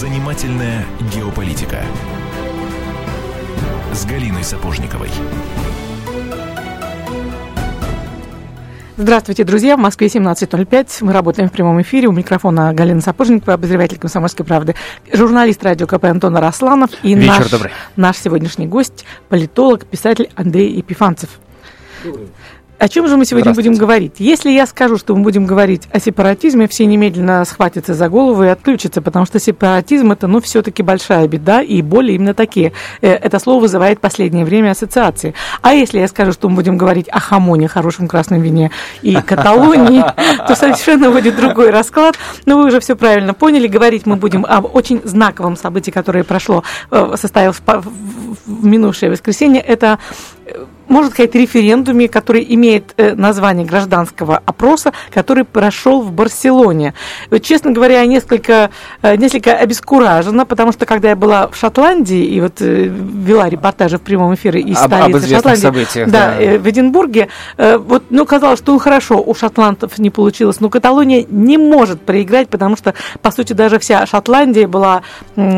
Занимательная геополитика с Галиной Сапожниковой. Здравствуйте, друзья. В Москве 17.05. Мы работаем в прямом эфире. У микрофона Галина Сапожникова, обозреватель «Комсомольской правды», журналист радио КП Антон Росланов и Вечер наш, добрый. наш сегодняшний гость, политолог, писатель Андрей Епифанцев. О чем же мы сегодня будем говорить? Если я скажу, что мы будем говорить о сепаратизме, все немедленно схватятся за голову и отключатся, потому что сепаратизм это, ну, все-таки большая беда, и боли именно такие. Э, Это слово вызывает последнее время ассоциации. А если я скажу, что мы будем говорить о хамоне, хорошем красном вине и Каталонии, то совершенно будет другой расклад. Но вы уже все правильно поняли. Говорить мы будем об очень знаковом событии, которое прошло, э, состоялось в минувшее воскресенье. Это э, можно сказать, референдуме, который имеет э, название гражданского опроса, который прошел в Барселоне. Вот, честно говоря, я несколько, э, несколько обескуражена, потому что когда я была в Шотландии и вот э, вела репортажи в прямом эфире из Об- об столицы известных Шотландии, событиях, да, да. в Эдинбурге, вот, ну, казалось, что ну, хорошо, у шотландцев не получилось, но Каталония не может проиграть, потому что, по сути, даже вся Шотландия была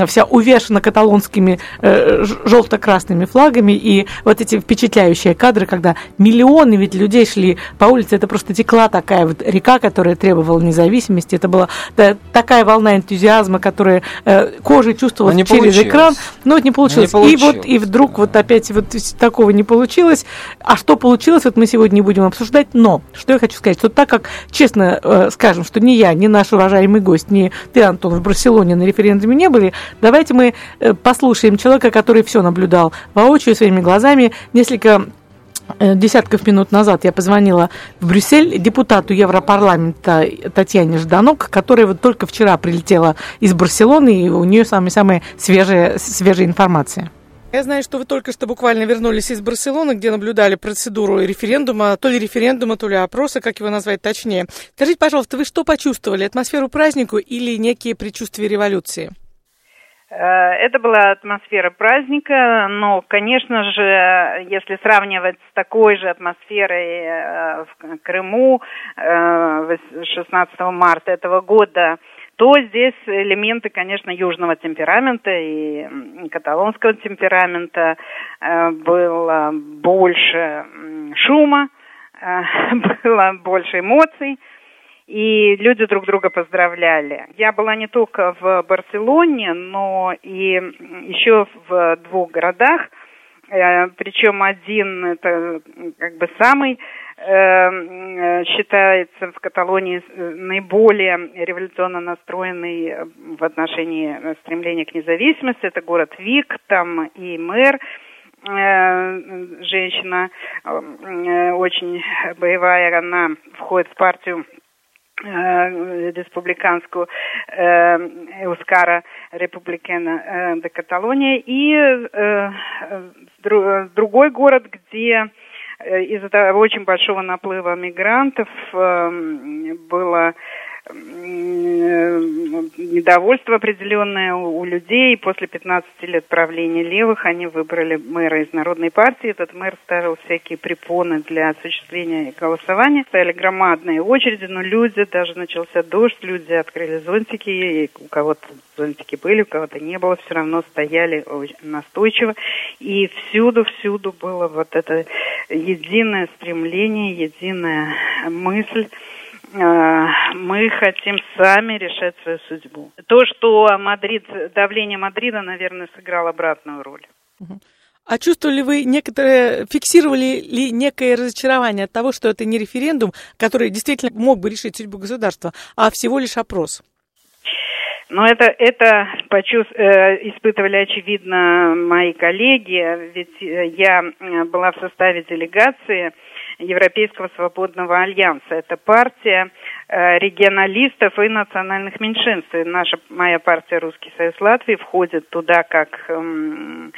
вся увешана каталонскими желто-красными флагами, и вот эти впечатляющие кадры, когда миллионы ведь людей шли по улице, это просто текла такая вот река, которая требовала независимости, это была да, такая волна энтузиазма, которая э, кожей чувствовалась не через получилось. экран, но вот не получилось. Не И вот и получилось, вдруг вот опять вот такого не получилось. А что получилось, вот мы сегодня не будем обсуждать. Но что я хочу сказать, что так как, честно э, скажем, что ни я, ни наш уважаемый гость, ни ты, Антон, в Барселоне на референдуме не были, давайте мы э, послушаем человека, который все наблюдал воочию своими глазами. Несколько десятков минут назад я позвонила в Брюссель депутату Европарламента Татьяне Жданок, которая вот только вчера прилетела из Барселоны, и у нее самая-самая свежая, свежая информация. Я знаю, что вы только что буквально вернулись из Барселоны, где наблюдали процедуру референдума, то ли референдума, то ли опроса, как его назвать точнее. Скажите, пожалуйста, вы что почувствовали? Атмосферу празднику или некие предчувствия революции? Э, Это была атмосфера праздника, но, конечно же, если сравнивать с такой же атмосферой э, в Крыму э, вос- 16 марта этого года, то здесь элементы, конечно, южного темперамента и каталонского темперамента. Э, Было больше шума, э, было больше эмоций и люди друг друга поздравляли. Я была не только в Барселоне, но и еще в двух городах. Э, Причем один это как бы самый э, считается в Каталонии э, наиболее революционно настроенный в отношении стремления к независимости. Это город Вик, там и мэр женщина очень боевая, она входит в партию республиканскую э, Эускара Републикена э, де Каталония. И э, э, дру- другой город, где э, из-за очень большого наплыва мигрантов э, было недовольство определенное у, людей. После 15 лет правления левых они выбрали мэра из Народной партии. Этот мэр ставил всякие препоны для осуществления голосования. Стояли громадные очереди, но люди, даже начался дождь, люди открыли зонтики, и у кого-то зонтики были, у кого-то не было, все равно стояли настойчиво. И всюду-всюду было вот это единое стремление, единая мысль мы хотим сами решать свою судьбу. То, что Мадрид, давление Мадрида, наверное, сыграло обратную роль. А чувствовали вы некоторые, фиксировали ли некое разочарование от того, что это не референдум, который действительно мог бы решить судьбу государства, а всего лишь опрос? Но это, это почувств- э, испытывали, очевидно, мои коллеги, ведь э, я э, была в составе делегации Европейского свободного альянса. Это партия э, регионалистов и национальных меньшинств. И наша, моя партия «Русский союз Латвии» входит туда как эм,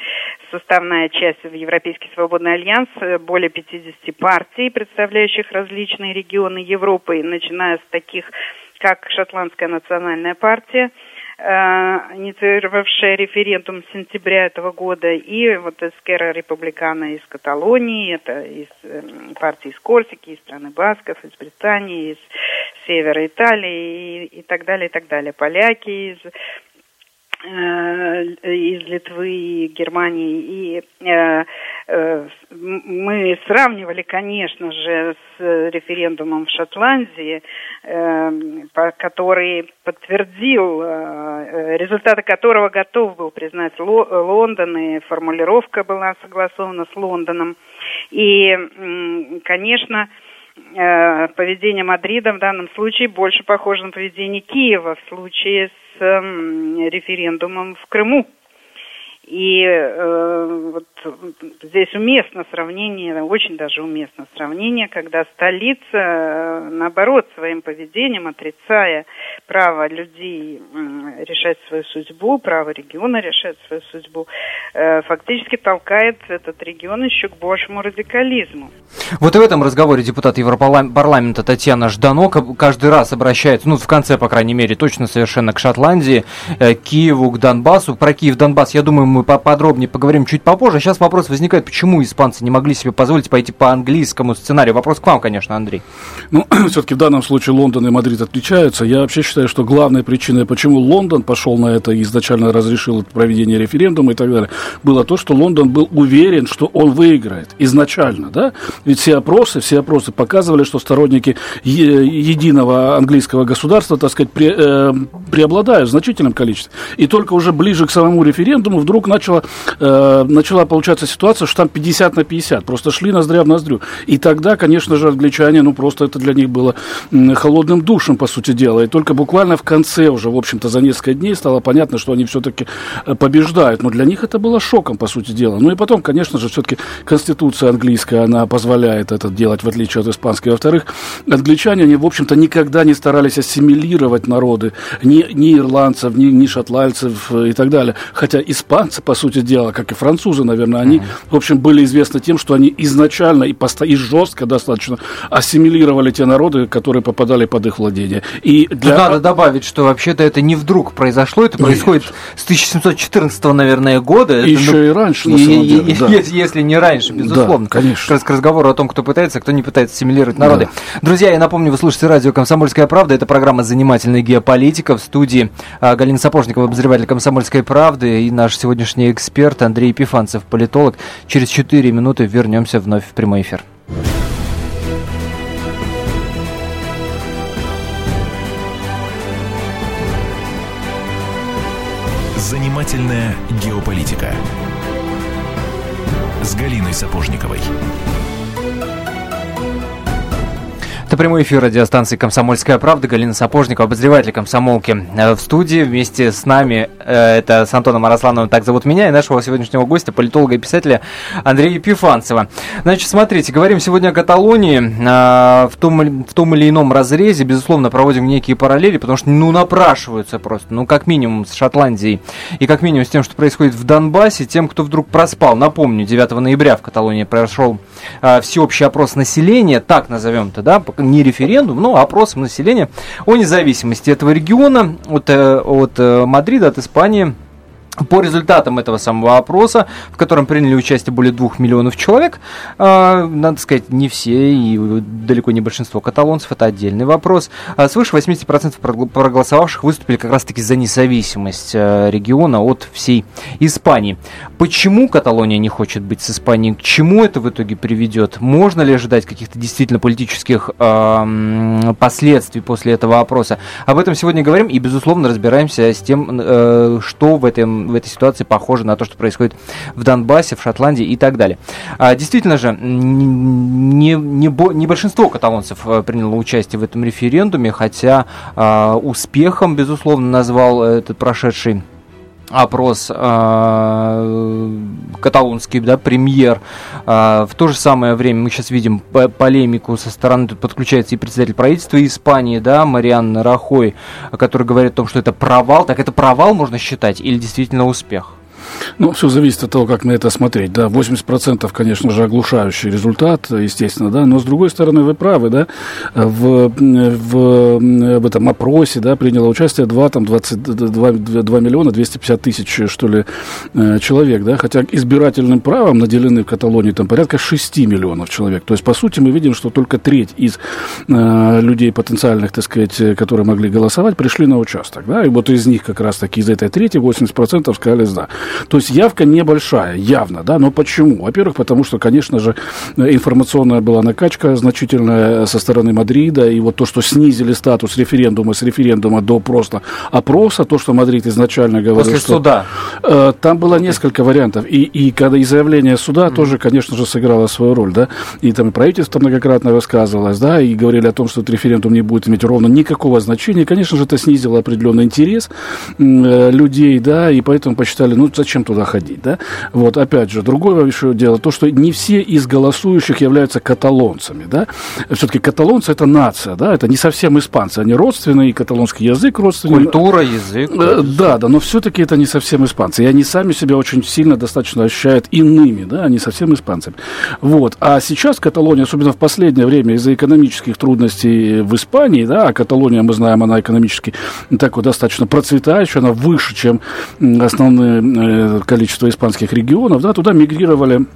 составная часть в Европейский свободный альянс. Э, Более 50 партий, представляющих различные регионы Европы, начиная с таких как Шотландская национальная партия, инициировавшая референдум сентября этого года, и вот Эскера Републикана из Каталонии, это из э, партии из Корсики, из страны Басков, из Британии, из севера Италии и, и так далее, и так далее. Поляки из Э, из Литвы и Германии. И э, э, мы сравнивали, конечно же, с референдумом в Шотландии, который подтвердил, результаты которого готов был признать Лондон, и формулировка была согласована с Лондоном. И, конечно, поведение Мадрида в данном случае больше похоже на поведение Киева в случае с референдумом в Крыму. И э, вот здесь уместно сравнение, очень даже уместно сравнение, когда столица, э, наоборот, своим поведением, отрицая право людей решать свою судьбу, право региона решать свою судьбу, э, фактически толкает этот регион еще к большему радикализму. Вот в этом разговоре депутат Европарламента Татьяна Жданока каждый раз обращается, ну, в конце, по крайней мере, точно совершенно к Шотландии, э, Киеву, к Донбассу. Про Киев-Донбасс, я думаю, мы мы поподробнее поговорим чуть попозже. Сейчас вопрос возникает, почему испанцы не могли себе позволить пойти по английскому сценарию. Вопрос к вам, конечно, Андрей. Ну, все-таки в данном случае Лондон и Мадрид отличаются. Я вообще считаю, что главной причиной, почему Лондон пошел на это и изначально разрешил проведение референдума и так далее, было то, что Лондон был уверен, что он выиграет изначально, да? Ведь все опросы, все опросы показывали, что сторонники единого английского государства, так сказать, пре, э, преобладают в значительном количестве. И только уже ближе к самому референдуму вдруг начала, э, начала получаться ситуация, что там 50 на 50, просто шли ноздря в ноздрю. И тогда, конечно же, англичане, ну, просто это для них было холодным душем, по сути дела. И только буквально в конце уже, в общем-то, за несколько дней стало понятно, что они все-таки э, побеждают. Но для них это было шоком, по сути дела. Ну и потом, конечно же, все-таки Конституция английская, она позволяет это делать, в отличие от испанской. Во-вторых, англичане, они, в общем-то, никогда не старались ассимилировать народы, ни, ни ирландцев, ни, ни шотландцев и так далее. Хотя испанцы по сути дела, как и французы, наверное, они, в общем, были известны тем, что они изначально и, посто... и жестко достаточно ассимилировали те народы, которые попадали под их владение. И для... Надо добавить, что вообще-то это не вдруг произошло, это происходит Нет. с 1714, наверное, года. И еще ну, и раньше, на самом деле, да. если, если не раньше, безусловно. Да, конечно. К разговору о том, кто пытается, кто не пытается ассимилировать народы. Да. Друзья, я напомню, вы слушаете радио «Комсомольская правда». Это программа «Занимательная геополитика». В студии а, Галина Сапожникова, обозреватель «Комсомольской правды» и наш сегодняшний сегодняшний эксперт Андрей Епифанцев, политолог. Через 4 минуты вернемся вновь в прямой эфир. Занимательная геополитика с Галиной Сапожниковой. Это прямой эфир радиостанции «Комсомольская правда». Галина Сапожникова, обозреватель комсомолки э, в студии. Вместе с нами, э, это с Антоном Араслановым, так зовут меня, и нашего сегодняшнего гостя, политолога и писателя Андрея Епифанцева. Значит, смотрите, говорим сегодня о Каталонии э, в том, в том или ином разрезе. Безусловно, проводим некие параллели, потому что, ну, напрашиваются просто, ну, как минимум с Шотландией и как минимум с тем, что происходит в Донбассе, тем, кто вдруг проспал. Напомню, 9 ноября в Каталонии прошел всеобщий опрос населения, так назовем это, да, не референдум, но опросом населения о независимости этого региона от, э, от э, Мадрида, от Испании по результатам этого самого опроса, в котором приняли участие более двух миллионов человек, э, надо сказать, не все и далеко не большинство каталонцев, это отдельный вопрос, э, свыше 80% проголосовавших выступили как раз-таки за независимость э, региона от всей Испании. Почему Каталония не хочет быть с Испанией? К чему это в итоге приведет? Можно ли ожидать каких-то действительно политических э, последствий после этого опроса? Об этом сегодня говорим и, безусловно, разбираемся с тем, э, что в этом в этой ситуации похоже на то, что происходит в Донбассе, в Шотландии и так далее. А, действительно же, не, не, не большинство каталонцев э, приняло участие в этом референдуме, хотя а, успехом, безусловно, назвал этот прошедший опрос э, каталонский, да, премьер. Э, в то же самое время мы сейчас видим полемику со стороны, тут подключается и председатель правительства Испании, да, Мариан Рахой, который говорит о том, что это провал. Так это провал можно считать или действительно успех? Ну, все зависит от того, как на это смотреть. Да, 80% конечно же, оглушающий результат, естественно, да, но с другой стороны, вы правы, да, в, в, в этом опросе, да, приняло участие 2, там, 22, 2 миллиона 250 тысяч, что ли, э, человек, да, хотя избирательным правом наделены в Каталонии там порядка 6 миллионов человек. То есть, по сути, мы видим, что только треть из э, людей потенциальных, так сказать, которые могли голосовать, пришли на участок, да, и вот из них как раз таки из этой трети 80% сказали «да». То есть явка небольшая, явно, да, но почему? Во-первых, потому что, конечно же, информационная была накачка значительная со стороны Мадрида, и вот то, что снизили статус референдума с референдума до просто опроса, то, что Мадрид изначально говорил, После что, суда. Э, там было несколько вариантов, и, и когда и заявление суда mm-hmm. тоже, конечно же, сыграло свою роль, да, и там и правительство многократно высказывалось, да, и говорили о том, что этот референдум не будет иметь ровно никакого значения, и, конечно же, это снизило определенный интерес э, людей, да, и поэтому посчитали, ну, зачем туда ходить, да, вот, опять же, другое еще дело, то, что не все из голосующих являются каталонцами, да, все-таки каталонцы это нация, да, это не совсем испанцы, они родственные, и каталонский язык родственный. Культура, язык. Э, да, да, но все-таки это не совсем испанцы, и они сами себя очень сильно достаточно ощущают иными, да, они совсем испанцами. Вот, а сейчас Каталония, особенно в последнее время, из-за экономических трудностей в Испании, да, а Каталония, мы знаем, она экономически так вот достаточно процветающая, она выше, чем основное э, количество испанских регионов, да, туда мигрировали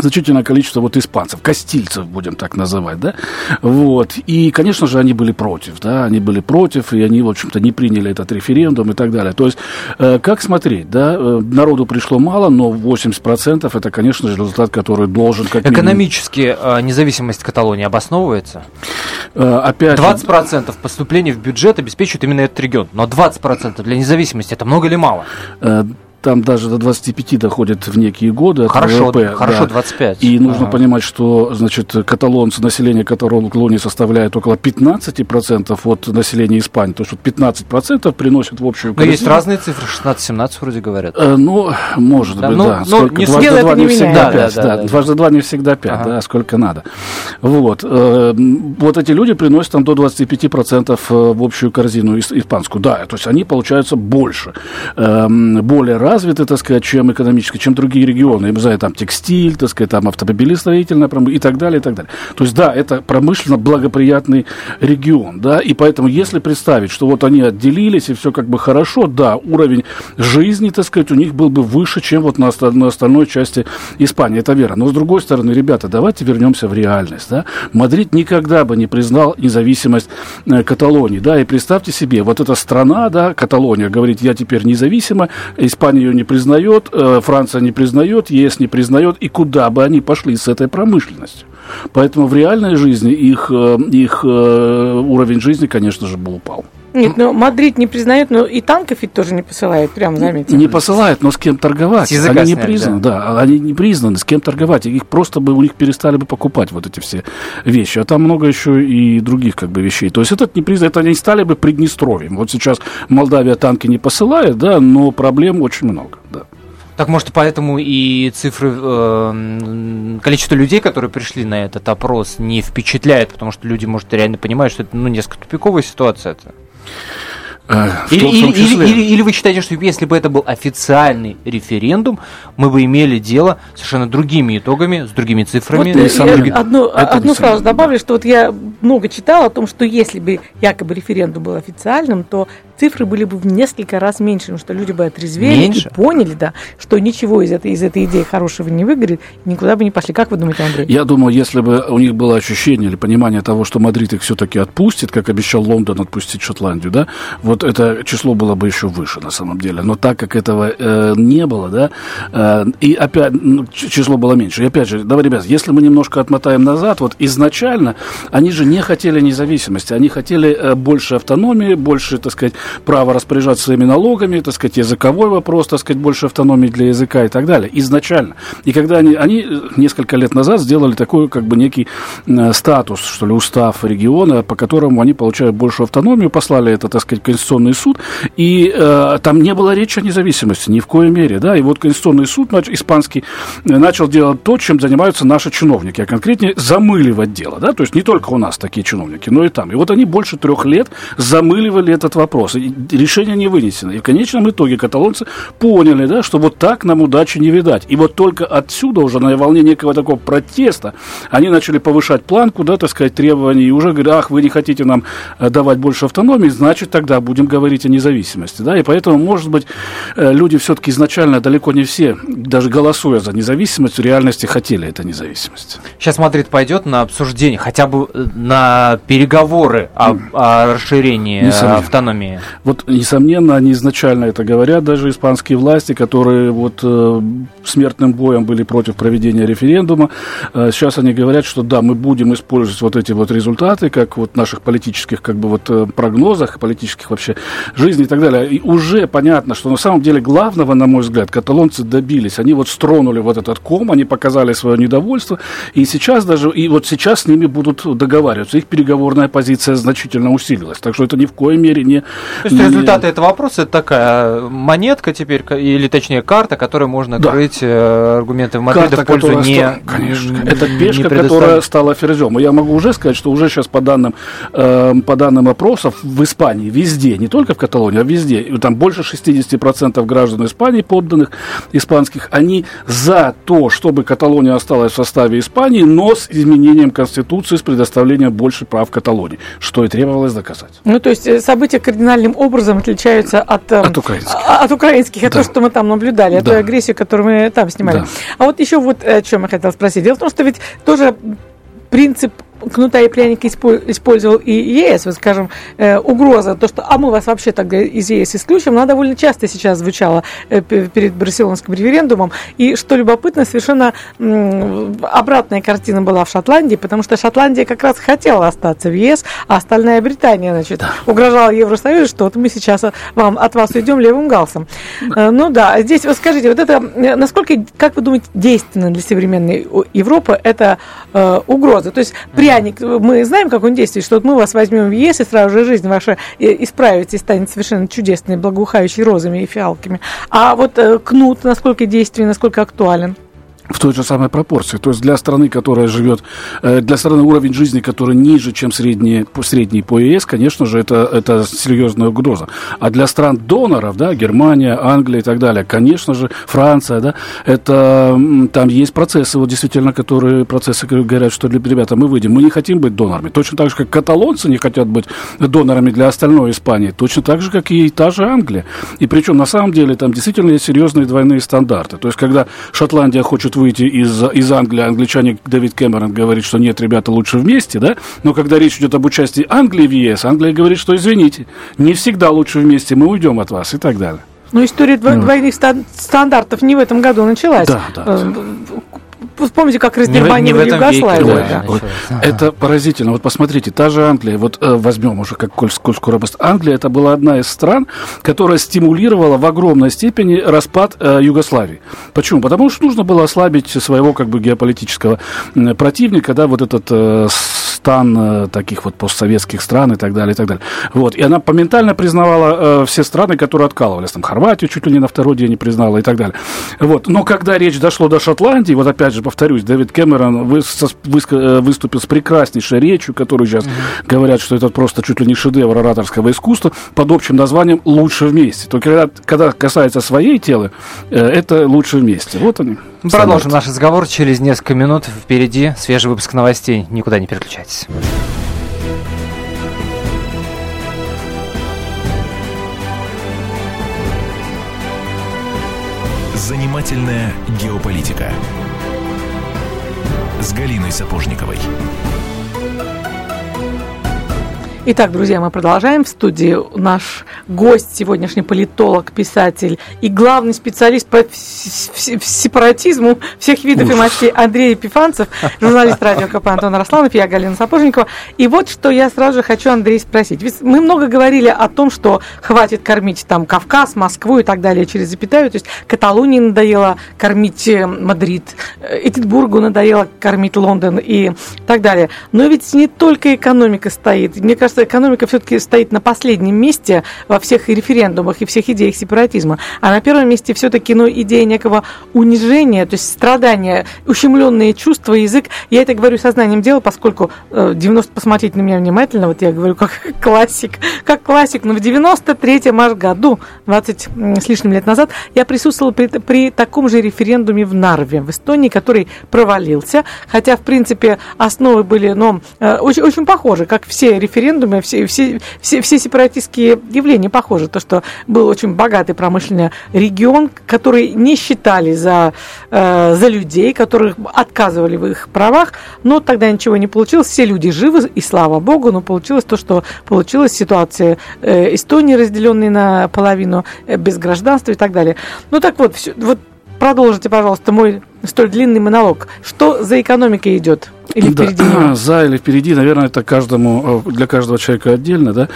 значительное количество вот испанцев, костильцев, будем так называть, да, вот, и, конечно же, они были против, да, они были против, и они, в общем-то, не приняли этот референдум и так далее, то есть, э, как смотреть, да, э, народу пришло мало, но 80% это, конечно же, результат, который должен как Экономически э, независимость Каталонии обосновывается? Э, опять 20% поступлений в бюджет обеспечивает именно этот регион, но 20% для независимости это много или мало? Э, там даже до 25 доходит в некие годы. Хорошо, ВВП, хорошо, да. 25. И нужно ага. понимать, что, значит, каталонцы, население Каталонии составляет около 15% от населения Испании. То есть вот 15% приносит в общую корзину. Но есть разные цифры, 16-17 вроде говорят. Э, ну, может да, быть, ну, да. Ну, сколько? Не дважды два не, всегда да, 5, да, да, да, Дважды два не всегда 5, ага. да, сколько надо. Вот. Э, вот эти люди приносят там до 25% э, в общую корзину испанскую. Да, то есть они получаются больше, эм, более развитые развиты, так сказать, чем экономически, чем другие регионы. Я не знаю, там текстиль, так сказать, там автомобилестроительная промышленность и так далее, и так далее. То есть, да, это промышленно благоприятный регион, да, и поэтому, если представить, что вот они отделились, и все как бы хорошо, да, уровень жизни, так сказать, у них был бы выше, чем вот на, остальной части Испании, это верно. Но, с другой стороны, ребята, давайте вернемся в реальность, да. Мадрид никогда бы не признал независимость э, Каталонии, да, и представьте себе, вот эта страна, да, Каталония, говорит, я теперь независима, Испания ее не признает, э, Франция не признает, ЕС не признает, и куда бы они пошли с этой промышленностью. Поэтому в реальной жизни их, э, их э, уровень жизни, конечно же, был упал. Нет, но Мадрид не признает, но и танков ведь тоже не посылает, прямо заметьте. Не посылает, но с кем торговать. С они не признаны, да. да, они не признаны, с кем торговать. Их просто бы у них перестали бы покупать вот эти все вещи. А там много еще и других как бы вещей. То есть этот не признан, это они стали бы Приднестровьем. Вот сейчас Молдавия танки не посылает, да, но проблем очень много, да. Так может поэтому и цифры, э, количество людей, которые пришли на этот опрос, не впечатляет, потому что люди, может, реально понимают, что это ну, несколько тупиковая ситуация. -то. Э, или, или, или, или, или вы считаете, что если бы это был официальный референдум, мы бы имели дело с совершенно другими итогами, с другими цифрами? Вот я други... одну, одну фразу добавлю, что вот я много читала о том, что если бы якобы референдум был официальным, то цифры были бы в несколько раз меньше, потому что люди бы отрезвели меньше? и поняли, да, что ничего из этой, из этой идеи хорошего не выгорит, никуда бы не пошли. Как вы думаете, Андрей? Я думаю, если бы у них было ощущение или понимание того, что Мадрид их все-таки отпустит, как обещал Лондон отпустить Шотландию, да, вот это число было бы еще выше на самом деле. Но так как этого э, не было, да, э, и опять ну, число было меньше. И опять же, давай, ребят, если мы немножко отмотаем назад, вот изначально они же не хотели независимости, они хотели э, больше автономии, больше, так сказать, право распоряжаться своими налогами, так сказать, языковой вопрос, так сказать, больше автономии для языка и так далее, изначально. И когда они, они э, несколько лет назад сделали такой, как бы, некий э, статус, что ли, устав региона, по которому они получают большую автономию, послали это, так сказать, Конституционный суд, и э, там не было речи о независимости ни в коей мере, да, и вот Конституционный суд нач, испанский э, начал делать то, чем занимаются наши чиновники, а конкретнее замыливать дело, да, то есть не только у нас такие чиновники, но и там. И вот они больше трех лет замыливали этот вопрос. Вопросы. Решение не вынесено. И в конечном итоге каталонцы поняли, да, что вот так нам удачи не видать. И вот только отсюда уже на волне некого такого протеста они начали повышать планку, да, так сказать, требований, и уже говорят, ах, вы не хотите нам э, давать больше автономии, значит, тогда будем говорить о независимости, да, и поэтому, может быть, э, люди все-таки изначально далеко не все, даже голосуя за независимость, в реальности хотели этой независимости. Сейчас Мадрид пойдет на обсуждение, хотя бы э, на переговоры о, о расширении автономии. Вот, несомненно, они изначально это говорят, даже испанские власти, которые вот э, смертным боем были против проведения референдума. Э, сейчас они говорят, что да, мы будем использовать вот эти вот результаты, как вот наших политических как бы вот э, прогнозах, политических вообще жизни и так далее. И уже понятно, что на самом деле главного, на мой взгляд, каталонцы добились. Они вот стронули вот этот ком, они показали свое недовольство, и сейчас даже, и вот сейчас с ними будут договариваться. Их переговорная позиция значительно усилилась. Так что это ни в коей мере не... То есть результаты этого вопроса это такая монетка теперь, или точнее карта, которой можно Да. крыть э, аргументы в Мадрида в пользу которая не... ста- Конечно, это пешка, которая стала ферзем. Я могу уже сказать, что уже сейчас по данным, э, по данным опросов в Испании, везде, не только в Каталонии, а везде, там больше 60% граждан Испании, подданных испанских, они за то, чтобы Каталония осталась в составе Испании, но с изменением Конституции, с предоставлением больше прав Каталонии, что и требовалось доказать. Ну, то есть э, события кардинальным образом отличаются от, э, От украинских. а- от украинских, от Да. того, что мы там наблюдали, от Да. той агрессии, которую мы там снимали. Да. А вот еще вот о чем я хотела спросить. Дело в том, что ведь тоже принцип кнута и пряника испо- использовал и ЕС, вот скажем, э, угроза, то, что а мы вас вообще тогда из ЕС исключим, она довольно часто сейчас звучала э, пе- перед барселонским референдумом. И что любопытно, совершенно м, обратная картина была в Шотландии, потому что Шотландия как раз хотела остаться в ЕС, а остальная Британия, значит, угрожала Евросоюзу, что вот мы сейчас э, вам, от вас уйдем левым галсом. Э, Ну да, здесь вот скажите, вот это, э, насколько, как вы думаете, действенно для современной Европы это э, угроза? То есть пряник, мы знаем, как он действует, что вот мы вас возьмем в ЕС, и сразу же жизнь ваша э, исправится и станет совершенно чудесной, благоухающей розами и фиалками. А вот э, кнут, насколько действенен, насколько актуален? В той же самой пропорции. То есть для страны, которая живет, э, для страны уровень жизни, который ниже, чем средний, средний по ЕС, конечно же, это, это серьезная угроза. А для стран доноров, да, Германия, Англия и так далее, конечно же, Франция, да, это там есть процессы, вот действительно, которые процессы говорят, что ребята, мы выйдем, мы не хотим быть донорами. Точно так же, как каталонцы не хотят быть донорами для остальной Испании, точно так же, как и та же Англия. И причем, на самом деле, там действительно есть серьезные двойные стандарты. То есть, когда Шотландия хочет выйти из, из Англии, англичане Дэвид Кэмерон говорит, что нет, ребята, лучше вместе, да? Но когда речь идет об участии Англии в ЕС, Англия говорит, что извините, не всегда лучше вместе, мы уйдем от вас и так далее. Ну, история дво- двойных стан- стандартов не в этом году началась. Да, да, Э, Вспомните, как веке, Югославию. да, да. началось. Это поразительно. Вот посмотрите, та же Англия, вот э, возьмем уже, как коль, скоро пост- Англия, это была одна из стран, которая стимулировала в огромной степени распад э, Югославии. Почему? Потому что нужно было ослабить своего как бы геополитического м, противника, да, вот этот э, стан э, таких вот постсоветских стран и так далее, и так далее. Вот. И она моментально признавала э, все страны, которые откалывались. Там Хорватию чуть ли не на второй день не признала и так далее. Вот. Но когда речь дошло до Шотландии, вот опять же повторюсь, Дэвид Кэмерон вы- со- выска- э, выступил с прекраснейшей речью, которую сейчас говорят, что это просто чуть ли не шедевр ораторского искусства, под общим названием «Лучше вместе». Только когда, когда касается своей темы, э, это «Лучше вместе». Вот они. Продолжим наш разговор через несколько минут. Впереди свежий выпуск новостей. Никуда не переключайтесь. Занимательная геополитика с Галиной Сапожниковой. Итак, друзья, мы продолжаем. В студии наш гость, сегодняшний политолог, писатель и главный специалист по сепаратизму всех видов и мастей Андрей Епифанцев, журналист радио КП Антон Росланов, я Галина Сапожникова. И вот что я сразу же хочу, Андрей, спросить. Ведь мы много говорили о том, что хватит кормить там Кавказ, Москву и так далее через запятую. То есть Каталонии надоело кормить э, Мадрид, э, Эдинбургу надоело кормить Лондон и так далее. Но ведь не только экономика стоит. Мне кажется, экономика все-таки стоит на последнем месте во всех референдумах и всех идеях сепаратизма. А на первом месте все-таки ну, идея некого унижения, то есть страдания, ущемленные чувства, язык. Я это говорю сознанием дела, поскольку 90, э, посмотрите на меня внимательно, вот я говорю как классик, как классик, но в 93-м аж году, 20 с лишним лет назад, я присутствовала при, при таком же референдуме в Нарве, в Эстонии, который провалился, хотя, в принципе, основы были, ну, э, очень, очень похожи, как все референдумы, все, все, все, все сепаратистские явления похожи. То, что был очень богатый промышленный регион, который не считали за, э, за людей, которых отказывали в их правах, но тогда ничего не получилось, все люди живы, и слава богу, но получилось то, что получилось ситуация э, Эстонии, разделенной на половину, э, без гражданства и так далее. Ну так вот, все, вот продолжите, пожалуйста, мой столь длинный монолог. Что за экономикой идет? Или впереди да, за или впереди, наверное, это каждому, э, для каждого человека отдельно, да.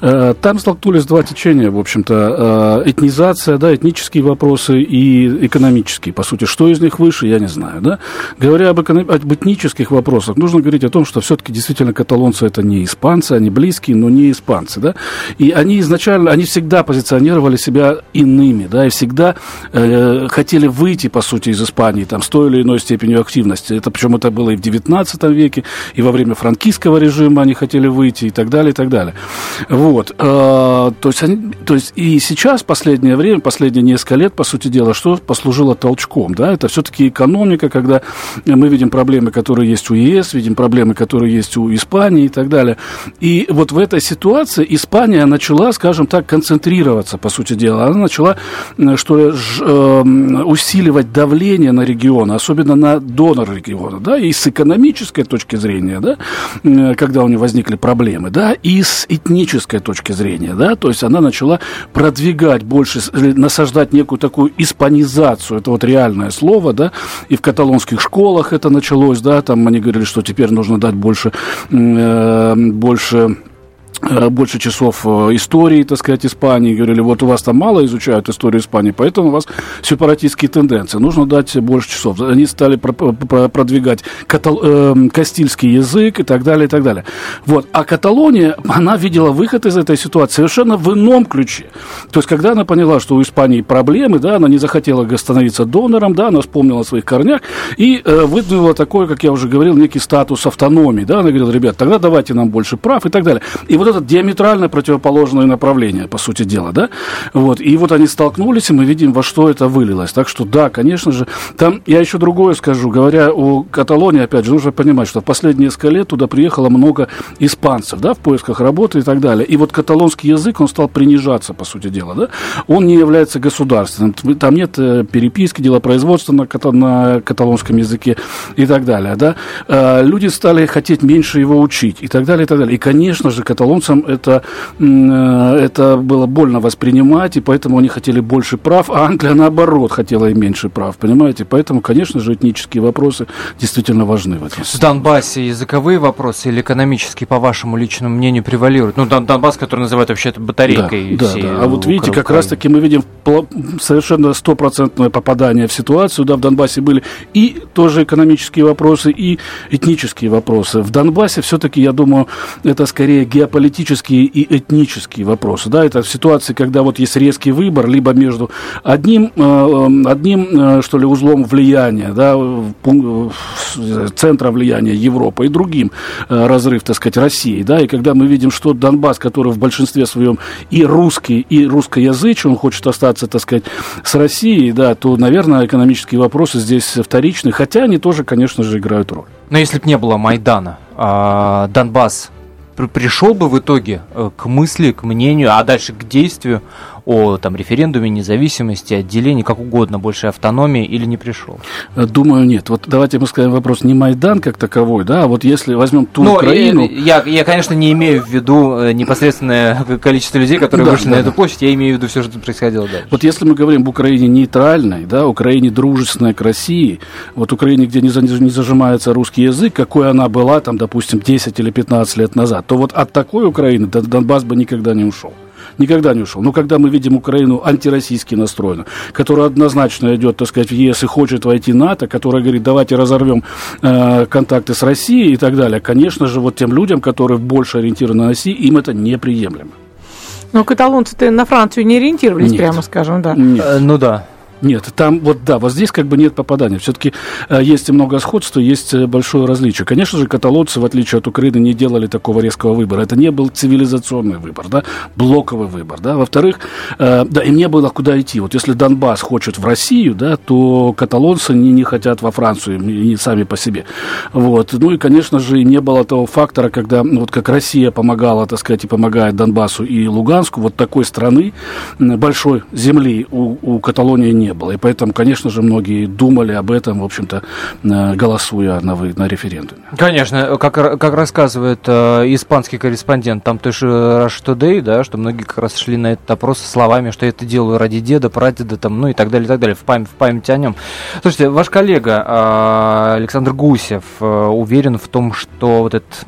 Э, там столкнулись два течения, в общем-то, э, этнизация, да, этнические вопросы и экономические, по сути. Что из них выше, я не знаю, да. Говоря об, эконом... об этнических вопросах, нужно говорить о том, что все-таки действительно каталонцы это не испанцы, они близкие, но не испанцы, да. И они изначально, они всегда позиционировали себя иными, да, и всегда э, хотели выйти, по сути, из Испании, там, с той или иной степенью активности. Это, причем это было и в 19 XIX веке, и во время франкистского режима они хотели выйти, и так далее, и так далее. Вот. Э, то, есть они, то есть и сейчас, последнее время, последние несколько лет, по сути дела, что послужило толчком? Да? Это все-таки экономика, когда мы видим проблемы, которые есть у ЕС, видим проблемы, которые есть у Испании и так далее. И вот в этой ситуации Испания начала, скажем так, концентрироваться, по сути дела. Она начала что ли, э, усиливать давление на регион, особенно на донор региона, да, и с экономической точки зрения, да, когда у нее возникли проблемы, да, и с этнической точки зрения, да, то есть она начала продвигать больше, насаждать некую такую испанизацию, это вот реальное слово, да, и в каталонских школах это началось, да, там они говорили, что теперь нужно дать больше, э, больше больше часов э, истории, так сказать, Испании. Говорили, вот у вас там мало изучают историю Испании, поэтому у вас сепаратистские тенденции. Нужно дать больше часов. Они стали продвигать катал, э, кастильский язык и так далее, и так далее. Вот. А Каталония, она видела выход из этой ситуации совершенно в ином ключе. То есть, когда она поняла, что у Испании проблемы, да, она не захотела становиться донором, да, она вспомнила о своих корнях и э, выдвинула такой, как я уже говорил, некий статус автономии. Да, она говорила, ребят, тогда давайте нам больше прав и так далее. И вот вот это диаметрально противоположное направление, по сути дела, да? Вот, и вот они столкнулись, и мы видим, во что это вылилось. Так что, да, конечно же, там, я еще другое скажу, говоря о Каталонии, опять же, нужно понимать, что в последние несколько лет туда приехало много испанцев, да, в поисках работы и так далее. И вот каталонский язык, он стал принижаться, по сути дела, да? Он не является государственным, там нет э, переписки, делопроизводства на, ката- на каталонском языке и так далее, да? Э, люди стали хотеть меньше его учить и так далее, и так далее. И, конечно же, каталон японцам это, э, это было больно воспринимать, и поэтому они хотели больше прав, а Англия, наоборот, хотела и меньше прав, понимаете? Поэтому, конечно же, этнические вопросы действительно важны в этом. В Донбассе языковые вопросы или экономические, по вашему личному мнению, превалируют? Ну, Дон Донбасс, который называют вообще-то батарейкой. Да, да, да. А вот видите, как раз-таки мы видим совершенно стопроцентное попадание в ситуацию, да, в Донбассе были и тоже экономические вопросы, и этнические вопросы. В Донбассе все-таки, я думаю, это скорее геополитические политические и этнические вопросы. Да, это ситуации, когда вот есть резкий выбор, либо между одним, э, одним э, что ли, узлом влияния, да, центра влияния Европы и другим э, разрыв, так сказать, России. Да, и когда мы видим, что Донбасс, который в большинстве своем и русский, и русскоязычный, он хочет остаться, так сказать, с Россией, да, то, наверное, экономические вопросы здесь вторичны, хотя они тоже, конечно же, играют роль. Но если бы не было Майдана, а Донбасс пришел бы в итоге э, к мысли, к мнению, а дальше к действию о там, референдуме, независимости, отделении, как угодно, большей автономии или не пришел? Э, думаю, нет. Вот давайте мы скажем вопрос не Майдан как таковой, да, а вот если возьмем ту Но ну, Украину... Я, я, конечно, не имею в виду э, непосредственное количество людей, которые да, вышли да, на эту площадь, я имею в виду все, что происходило дальше. Вот если мы говорим об Украине нейтральной, да, Украине дружественной к России, вот Украине, где не, не зажимается русский язык, какой она была, там, допустим, 10 или 15 лет назад, то вот от такой Украины Донбасс бы никогда не ушел. Никогда не ушел. Но когда мы видим Украину антироссийски настроенную, которая однозначно идет, так сказать, в ЕС и хочет войти в НАТО, которая говорит, давайте разорвем э, контакты с Россией и так далее, конечно же, вот тем людям, которые больше ориентированы на Россию, им это неприемлемо. Но каталонцы-то на Францию не ориентировались, Нет. прямо скажем, да. Нет. Э, Ну да. Нет, там вот да, вот здесь как бы нет попадания. Все-таки э, есть и много сходства, есть э, большое различие. Конечно же, каталонцы, в отличие от Украины, не делали такого резкого выбора. Это не был цивилизационный выбор, да, блоковый выбор, да. Во-вторых, э, да, им не было куда идти. Вот если Донбасс хочет в Россию, да, то каталонцы не, не хотят во Францию, не, сами по себе. Вот. Ну и, конечно же, не было того фактора, когда, ну, вот как Россия помогала, так сказать, и помогает Донбассу и Луганску, вот такой страны, большой земли у, у Каталонии не было. И поэтому, конечно же, многие думали об этом, в общем-то, э, голосуя на, на референдуме. Конечно, как, как рассказывает э, испанский корреспондент, там ты же Rush Today, да, что многие как раз шли на этот опрос словами, что я это делаю ради деда, прадеда, там, ну и так далее, и так далее, в, пам- в память о нем. Слушайте, ваш коллега э, Александр Гусев э, уверен в том, что вот этот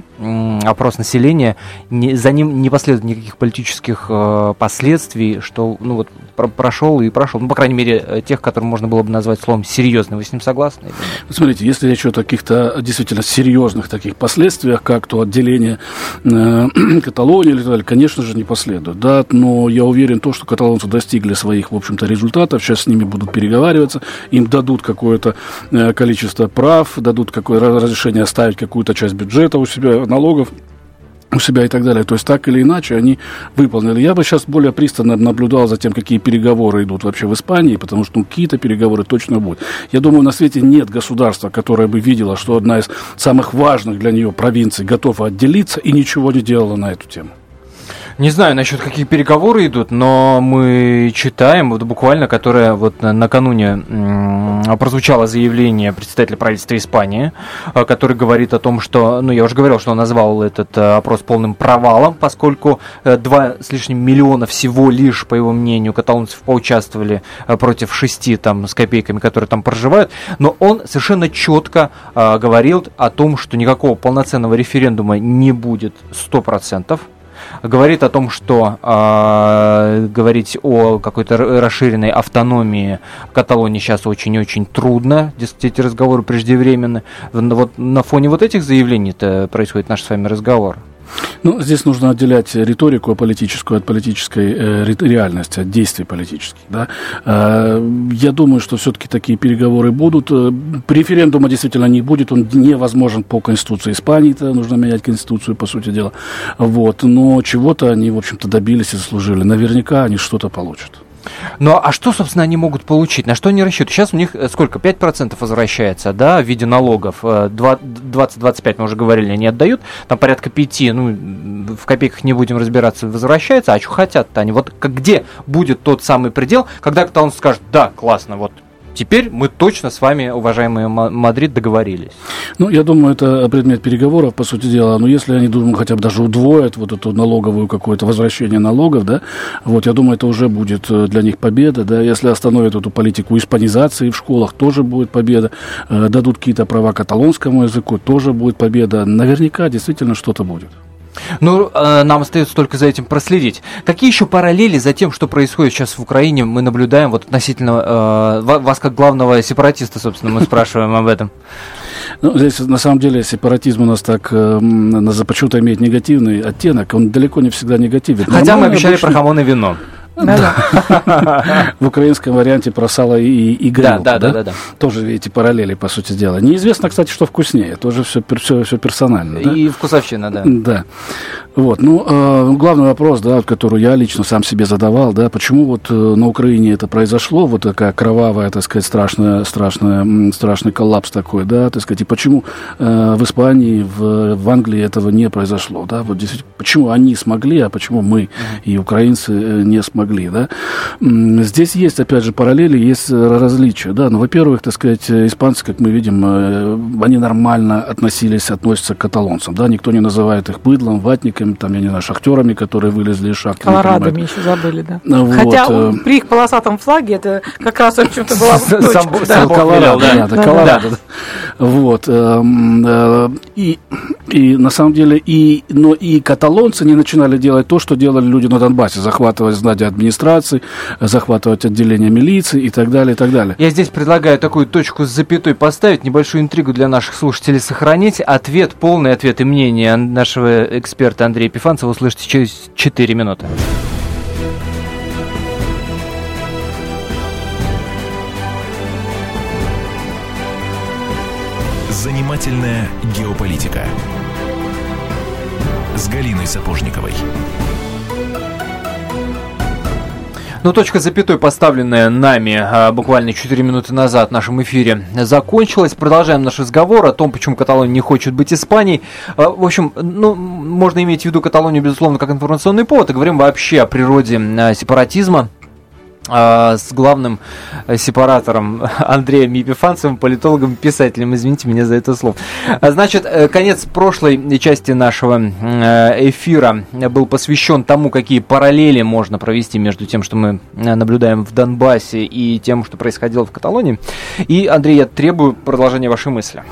опрос населения, не, за ним не последует никаких политических э, последствий, что, ну вот, про- прошел и прошел, ну, по крайней мере, тех, которые можно было бы назвать словом серьезный. Вы с ним согласны? нет? Вот Смотрите, если речь о каких-то действительно серьезных таких последствиях, как то отделение э, Каталонии или так далее, конечно же, не последует. Да? Но я уверен, то, что каталонцы достигли своих, в общем-то, результатов, сейчас с ними будут переговариваться, им дадут какое-то э, количество прав, дадут какое разрешение оставить какую-то часть бюджета у себя, налогов у себя и так далее. То есть так или иначе они выполнили. Я бы сейчас более пристально наблюдал за тем, какие переговоры идут вообще в Испании, потому что ну, какие-то переговоры точно будут. Я думаю, на свете нет государства, которое бы видело, что одна из самых важных для нее провинций готова отделиться и ничего не делала на эту тему. Не знаю насчет какие переговоры идут, но мы читаем, вот буквально, которое вот на- накануне прозвучало заявление представителя правительства Испании, э, который говорит о том, что, ну я уже говорил, что он назвал этот э, опрос полным провалом, поскольку э, два с лишним миллиона всего лишь, по его мнению, каталонцев поучаствовали э, против шести там с копейками, которые там проживают, но он совершенно четко говорил о том, что никакого полноценного референдума не будет 100%, говорит о том, что э, говорить о какой-то расширенной автономии Каталонии сейчас очень-очень трудно. Дескать, эти разговоры преждевременны. В- Вот на фоне вот этих заявлений-то происходит наш с вами разговор. Ну, здесь нужно отделять риторику политическую от политической э, ре- реальности, от действий политических. Да? Э, я думаю, что все-таки такие переговоры будут. Э, Референдума действительно не будет, он невозможен по Конституции Испании, -то, нужно менять Конституцию, по сути дела. Вот. Но чего-то они, в общем-то, добились и заслужили. Наверняка они что-то получат. Ну а что, собственно, они могут получить? На что они рассчитывают? Сейчас у них э, сколько? 5% возвращается, да, в виде налогов. Э, два- 20-25, мы уже говорили, они отдают. Там порядка 5, ну, в копейках не будем разбираться, возвращается. А что хотят-то они? Вот где будет тот самый предел, когда каталонцы скажут, да, классно, вот теперь мы точно с вами, уважаемый Ма- Мадрид, договорились. Ну, я думаю, это предмет переговоров, по сути дела. Но если они, думаю, хотя бы даже удвоят вот эту налоговую какое-то возвращение налогов, да, вот, я думаю, это уже будет э, для них победа, да. Если остановят эту политику испанизации в школах, тоже будет победа. Э, Дадут какие-то права каталонскому языку, тоже будет победа. Наверняка действительно что-то будет. Ну, э, нам остается только за этим проследить. Какие еще параллели за тем, что происходит сейчас в Украине, мы наблюдаем вот относительно э, ва- вас как главного сепаратиста, собственно, мы спрашиваем об этом. Ну, здесь, на самом деле, сепаратизм у нас так э, почему-то имеет негативный оттенок. Он далеко не всегда негативен. Хотя мы Нормальный, обещали обычный- про хамон и вино. В украинском варианте про сало и, и горелку, да, да, да, да. Тоже, видите, параллели, по сути дела. Неизвестно, кстати, что вкуснее. Тоже все, все, все персонально. да? И вкусовщина, да. Да. Вот, ну, э, главный вопрос, да, который я лично сам себе задавал, да, почему вот э, на Украине это произошло, вот такая кровавая, так сказать, страшная, страшная, страшный коллапс такой, да, так сказать, и почему э, в Испании, в, в Англии этого не произошло, да, вот действительно, почему они смогли, а почему мы и украинцы не смогли, да. М, Здесь есть, опять же, параллели, есть э, различия, да, ну, во-первых, так сказать, э, испанцы, как мы видим, э, они нормально относились, относятся к каталонцам, да, никто не называет их быдлом, ватниками, там, я не знаю, шахтерами, которые вылезли из шахты. Колорадами еще забыли, да. Ну, вот, Хотя при их полосатом флаге это как раз в чем-то была бы Сам- точка, сам да. Бог Колорадо, да. да, да, Да, Колорадо, да. Вот. эм, И И на самом деле, и, но и каталонцы не начинали делать то, что делали люди на Донбассе, захватывать здания администрации, захватывать отделения милиции и так далее, и так далее. Я здесь предлагаю такую точку с запятой поставить, небольшую интригу для наших слушателей сохранить. Ответ, полный ответ и мнение нашего эксперта Андрея Пифанцева услышите через 4 минуты. Занимательная геополитика с Галиной Сапожниковой. Ну, точка запятой, поставленная нами а, буквально 4 минуты назад в нашем эфире, закончилась. Продолжаем наш разговор о том, почему Каталония не хочет быть Испанией. А, в общем, ну, можно иметь в виду Каталонию, безусловно, как информационный повод, и говорим вообще о природе а, сепаратизма с главным э, сепаратором Андреем Епифанцевым, политологом, писателем. Извините меня за это слово. А, значит, э, конец прошлой части нашего э, эфира был посвящен тому, какие параллели можно провести между тем, что мы наблюдаем в Донбассе и тем, что происходило в Каталонии. И, Андрей, я требую продолжения вашей мысли.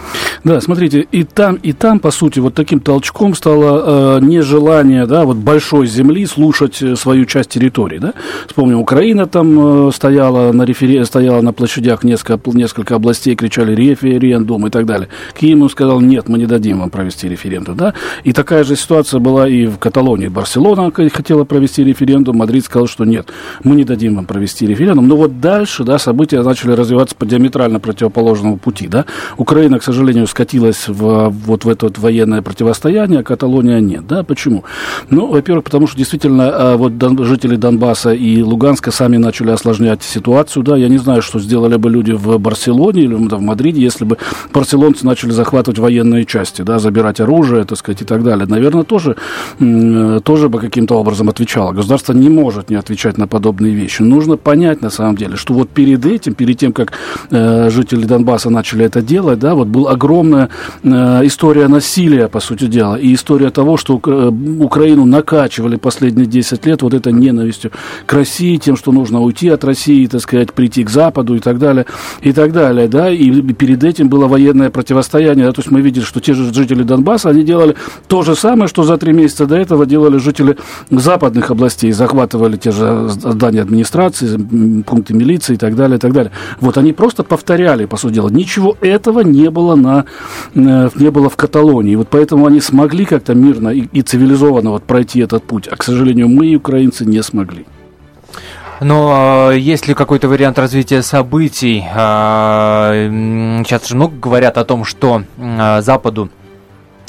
Да, смотрите, и там, и там, по сути, вот таким толчком стало э, нежелание, да, вот большой земли слушать свою часть территории, да. Вспомним, Украина там там э, стояла на, рефери... стояла на площадях несколько, несколько областей, кричали референдум и так далее. Киев сказал, нет, мы не дадим вам провести референдум. Да? И такая же ситуация была и в Каталонии. Барселона хотела провести референдум, Мадрид сказал, что нет, мы не дадим вам провести референдум. Но вот дальше да, события начали развиваться по диаметрально противоположному пути. Да? Украина, к сожалению, скатилась в, вот в это вот военное противостояние, а Каталония нет. Да? Почему? Ну, во-первых, потому что действительно э, вот жители Донбасса и Луганска сами начали начали осложнять ситуацию. Да, я не знаю, что сделали бы люди в Барселоне или в Мадриде, если бы барселонцы начали захватывать военные части, да, забирать оружие, так сказать, и так далее. Наверное, тоже, тоже бы каким-то образом отвечало. Государство не может не отвечать на подобные вещи. Нужно понять, на самом деле, что вот перед этим, перед тем, как э, жители Донбасса начали это делать, да, вот была огромная э, история насилия, по сути дела, и история того, что э, Украину накачивали последние 10 лет вот этой ненавистью к России, тем, что нужно уйти от России, так сказать, прийти к Западу и так далее, и так далее, да, и перед этим было военное противостояние, да, то есть мы видели, что те же жители Донбасса, они делали то же самое, что за три месяца до этого делали жители западных областей, захватывали те же здания администрации, пункты милиции и так далее, и так далее. Вот они просто повторяли, по сути дела. Ничего этого не было, на, э, не было в Каталонии. Вот поэтому они смогли как-то мирно и, и цивилизованно вот пройти этот путь. А, к сожалению, мы, украинцы, не смогли. Но э, есть ли какой-то вариант развития событий? Э, сейчас же много говорят о том, что э, Западу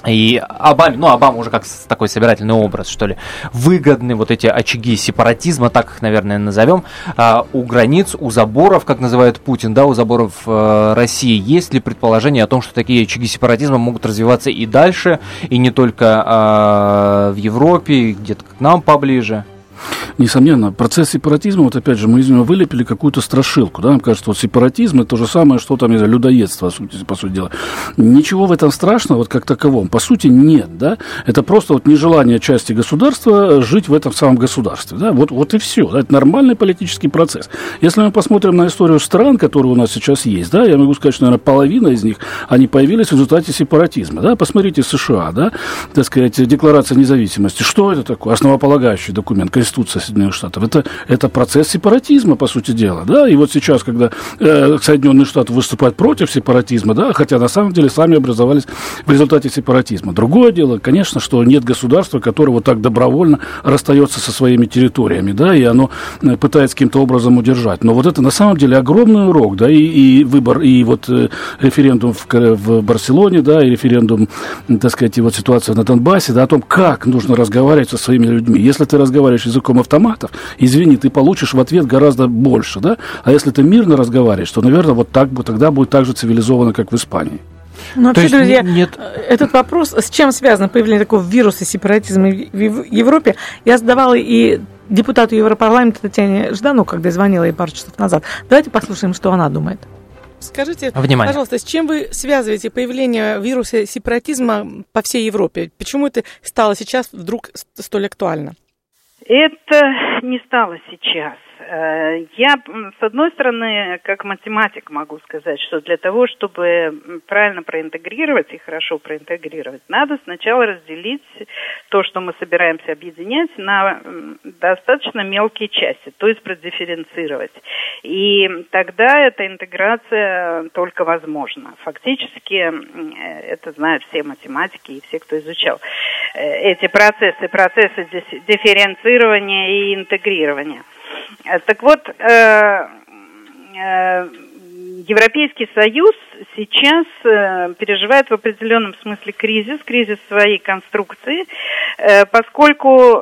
и Обаме, ну, Обама уже как такой собирательный образ, что ли, выгодны вот эти очаги сепаратизма, так их, наверное, назовем, а, у границ, у заборов, как называет Путин, да, у заборов э, России. Есть ли предположение о том, что такие очаги сепаратизма могут развиваться и дальше, и не только в Европе, где-то к нам поближе? Несомненно, процесс сепаратизма, вот опять же, мы из него вылепили какую-то страшилку, да, нам кажется, вот сепаратизм это то же самое, что там, знаю, людоедство, по сути дела. Ничего в этом страшного, вот как таковом, по сути, нет, да, это просто вот нежелание части государства жить в этом самом государстве, да, вот, вот и все, да? это нормальный политический процесс. Если мы посмотрим на историю стран, которые у нас сейчас есть, да, я могу сказать, что, наверное, половина из них, они появились в результате сепаратизма, да, посмотрите США, да, так сказать, Декларация независимости, что это такое, основополагающий документ, Конституция Соединенных Штатов. Это, это процесс сепаратизма, по сути дела. Да? И вот сейчас, когда э, Соединенные Штаты выступают против сепаратизма, да, хотя на самом деле сами образовались в результате сепаратизма. Другое дело, конечно, что нет государства, которое вот так добровольно расстается со своими территориями, да, и оно э, пытается каким-то образом удержать. Но вот это на самом деле огромный урок, да, и, и выбор, и вот э, референдум в, в Барселоне, да, и референдум, так сказать, и вот ситуация на Донбассе, да, о том, как нужно разговаривать со своими людьми. Если ты разговариваешь языком автомата, автоматов, извини, ты получишь в ответ гораздо больше, да? А если ты мирно разговариваешь, то, наверное, вот так бы тогда будет так же цивилизованно, как в Испании. Ну, вообще, друзья, нет... этот вопрос, с чем связано появление такого вируса сепаратизма в Европе, я задавала и депутату Европарламента Татьяне Ждану, когда звонила ей пару часов назад. Давайте послушаем, что она думает. Скажите, Внимание. пожалуйста, с чем вы связываете появление вируса сепаратизма по всей Европе? Почему это стало сейчас вдруг столь актуально? Это не стало сейчас. Э, я, с одной стороны, как математик могу сказать, что для того, чтобы правильно проинтегрировать и хорошо проинтегрировать, надо сначала разделить то, что мы собираемся объединять, на достаточно мелкие части, то есть продифференцировать. И тогда эта интеграция только возможна. Фактически, это знают все математики и все, кто изучал э, эти процессы, процессы дифференцирования и интегрирования – Э, так вот, э, э, Европейский Союз сейчас переживает в определенном смысле кризис, кризис своей конструкции, поскольку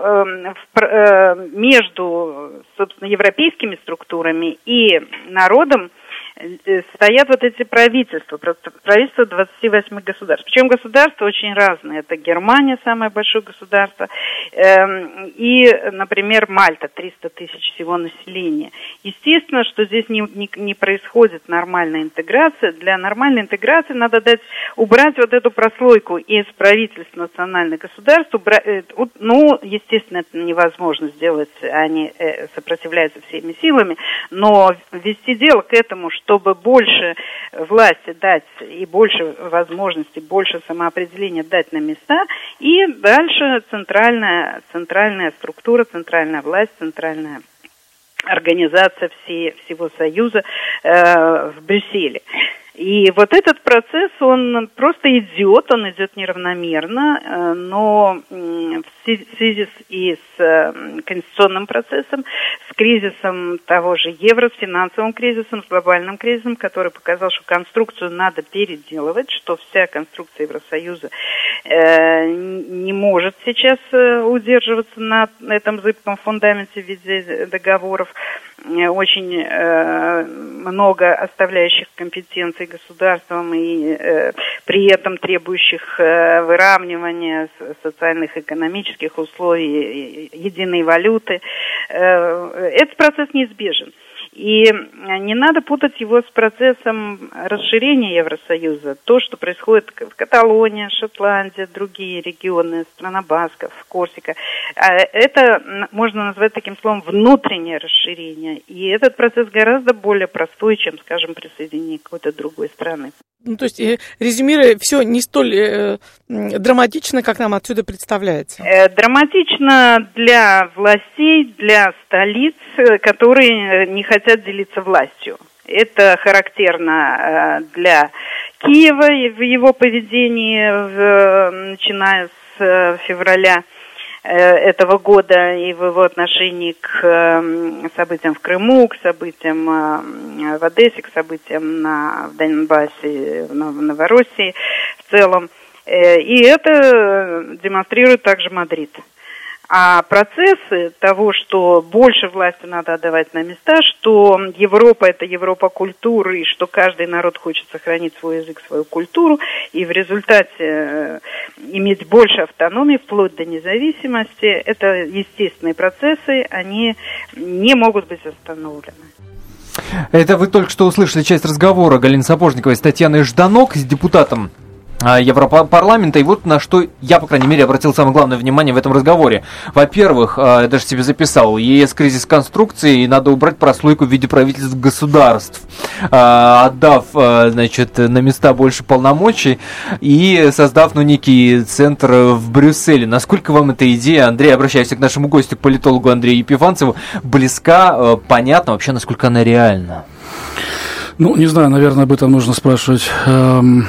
между, собственно, европейскими структурами и народом Э, стоят вот эти правительства, правительства 28 государств. Причем государства очень разные. Это Германия, самое большое государство, эм, и, например, Мальта, 300 тысяч всего населения. Естественно, что здесь не, не, не происходит нормальная интеграция. Для нормальной интеграции надо дать, убрать вот эту прослойку из правительств национальных государств. Убрать, э, ну, естественно, это невозможно сделать, они э, сопротивляются всеми силами, но вести дело к этому, что чтобы больше власти дать и больше возможностей, больше самоопределения дать на места, и дальше центральная, центральная структура, центральная власть, центральная организация всей, всего Союза э, в Брюсселе. И вот этот процесс, он просто идет, он идет неравномерно, э, но в связи и с э, конституционным процессом, с кризисом того же евро, с финансовым кризисом, с глобальным кризисом, который показал, что конструкцию надо переделывать, что вся конструкция Евросоюза э, не может сейчас удерживаться на этом зыбком фундаменте в виде договоров, очень много оставляющих компетенций управляющей государством и э, при этом требующих э, выравнивания социальных экономических условий, единой валюты. Э, этот процесс неизбежен. И не надо путать его с процессом расширения Евросоюза. То, что происходит в Каталонии, Шотландии, другие регионы, страна Басков, Корсика, а, это можно назвать таким словом внутреннее расширение. И этот процесс гораздо более простой, чем, скажем, присоединение какой-то другой страны. Ну, то есть, э, резюмируя, все не столь э, драматично, как нам отсюда представляется. Э, драматично для властей, для столиц, э, которые э, не хотят делиться властью. Это характерно э, для Киева в его поведении, начиная с февраля этого года и в его отношении к событиям в Крыму, к событиям в Одессе, к событиям на, в Донбассе, в Новороссии в целом. И это демонстрирует также Мадрид. А процессы того, что больше власти надо отдавать на места, что Европа это Европа культуры, и что каждый народ хочет сохранить свой язык, свою культуру, и в результате э, иметь больше автономии, вплоть до независимости, это естественные процессы, они не могут быть остановлены. Это вы только что услышали часть разговора Галины Сапожниковой с Татьяной Жданок, с депутатом Европарламента. И вот на что я, по крайней мере, обратил самое главное внимание в этом разговоре. Во-первых, а, я даже себе записал, ЕС кризис конструкции, и надо убрать прослойку в виде правительств государств, а, отдав, значит, на места больше полномочий и создав, ну, некий центр в Брюсселе. Насколько вам эта идея, Андрей, обращаюсь к нашему гостю, к политологу Андрею Епифанцеву, близка, понятно вообще, насколько она реальна? Ну, не знаю, наверное, об этом нужно спрашивать эм,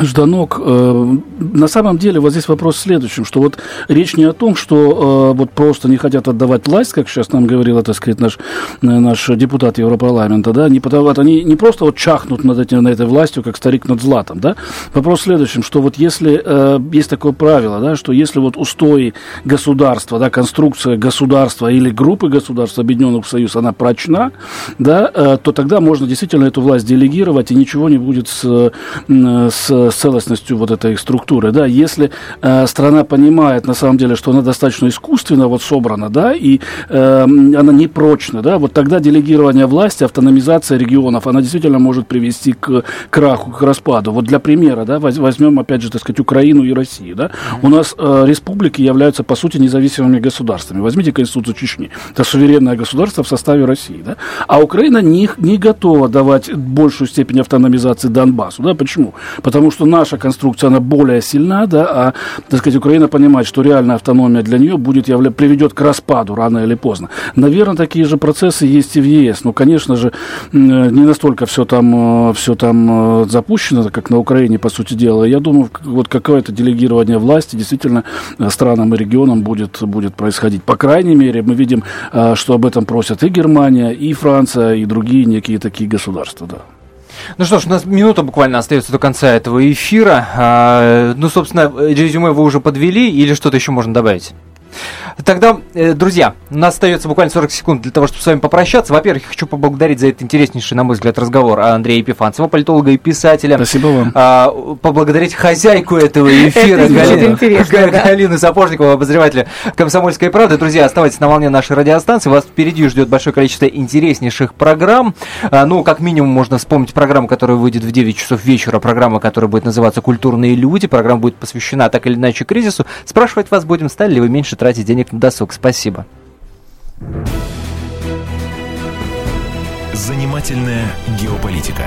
Жданок, э, на самом деле вот здесь вопрос в следующем, что вот речь не о том, что э, вот просто не хотят отдавать власть, как сейчас нам говорил, так сказать, наш, э, наш депутат Европарламента, да, не потому, они не просто вот чахнут над этим, на этой властью, как старик над златом, да. Вопрос в следующем, что вот если э, есть такое правило, да, что если вот устои государства, да, конструкция государства или группы государств, объединенных союз, она прочна, да, э, то тогда можно действительно эту власть делегировать, и ничего не будет с, с с целостностью вот этой структуры, да, если э, страна понимает на самом деле, что она достаточно искусственно вот собрана, да, и э, она не прочна, да, вот тогда делегирование власти, автономизация регионов, она действительно может привести к краху, к распаду. Вот для примера, да, возьмем опять же, так сказать, Украину и Россию, да, mm-hmm. у нас э, республики являются по сути независимыми государствами. Возьмите Конституцию Чечни, это суверенное государство в составе России, да, а Украина не, не готова давать большую степень автономизации Донбассу, да, почему? Потому что наша конструкция, она более сильна, да, а, так сказать, Украина понимает, что реальная автономия для нее будет явля... приведет к распаду рано или поздно. Наверное, такие же процессы есть и в ЕС, но, конечно же, не настолько все там, э, все там э, запущено, как на Украине, по сути дела. Я думаю, вот какое-то делегирование власти действительно э, странам и регионам будет, будет происходить. По крайней мере, мы видим, что об этом просят и Германия, и Франция, и другие некие такие государства, да. Ну что ж, у нас минута буквально остается до конца этого эфира. А, ну, собственно, резюме вы уже подвели или что-то еще можно добавить? Тогда, э, друзья, у нас остается буквально 40 секунд для того, чтобы с вами попрощаться. Во-первых, я хочу поблагодарить за этот интереснейший, на мой взгляд, разговор Андрея Епифанцева, политолога и писателя. Спасибо вам. А, поблагодарить хозяйку этого эфира, Галину, Галину Сапожникову, обозревателя «Комсомольской правды». Друзья, оставайтесь на волне нашей радиостанции. Вас впереди ждет большое количество интереснейших программ. А, ну, как минимум, можно вспомнить программу, которая выйдет в 9 часов вечера, программа, которая будет называться «Культурные люди». Программа будет посвящена так или иначе кризису. Спрашивать вас будем, стали ли вы меньше тратить денег на досуг. Спасибо. Занимательная геополитика.